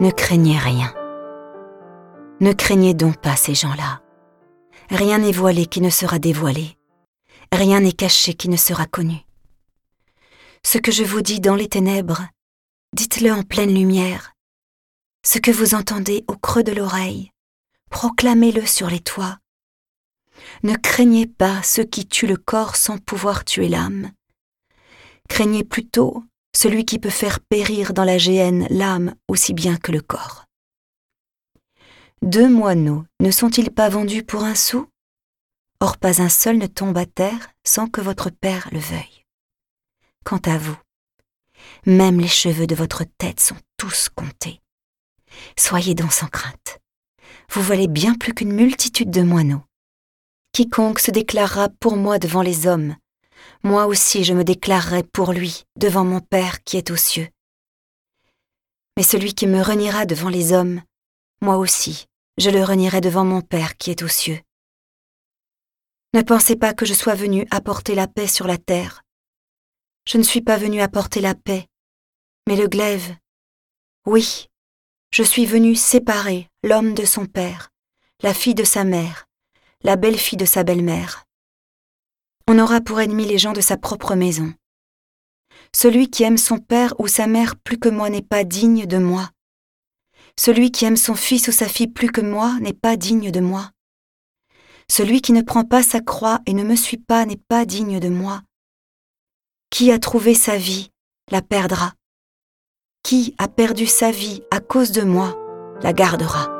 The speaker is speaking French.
Ne craignez rien. Ne craignez donc pas ces gens-là. Rien n'est voilé qui ne sera dévoilé. Rien n'est caché qui ne sera connu. Ce que je vous dis dans les ténèbres, dites-le en pleine lumière. Ce que vous entendez au creux de l'oreille, proclamez-le sur les toits. Ne craignez pas ceux qui tuent le corps sans pouvoir tuer l'âme. Craignez plutôt celui qui peut faire périr dans la géhenne l'âme aussi bien que le corps. Deux moineaux ne sont-ils pas vendus pour un sou? Or pas un seul ne tombe à terre sans que votre Père le veuille. Quant à vous, même les cheveux de votre tête sont tous comptés. Soyez donc sans crainte. Vous valez bien plus qu'une multitude de moineaux. Quiconque se déclarera pour moi devant les hommes, moi aussi je me déclarerai pour lui devant mon Père qui est aux cieux. Mais celui qui me reniera devant les hommes, moi aussi je le renierai devant mon Père qui est aux cieux. Ne pensez pas que je sois venu apporter la paix sur la terre. Je ne suis pas venu apporter la paix, mais le glaive. Oui, je suis venu séparer l'homme de son père, la fille de sa mère, la belle-fille de sa belle-mère. On aura pour ennemi les gens de sa propre maison. Celui qui aime son père ou sa mère plus que moi n'est pas digne de moi. Celui qui aime son fils ou sa fille plus que moi n'est pas digne de moi. Celui qui ne prend pas sa croix et ne me suit pas n'est pas digne de moi. Qui a trouvé sa vie la perdra. Qui a perdu sa vie à cause de moi la gardera.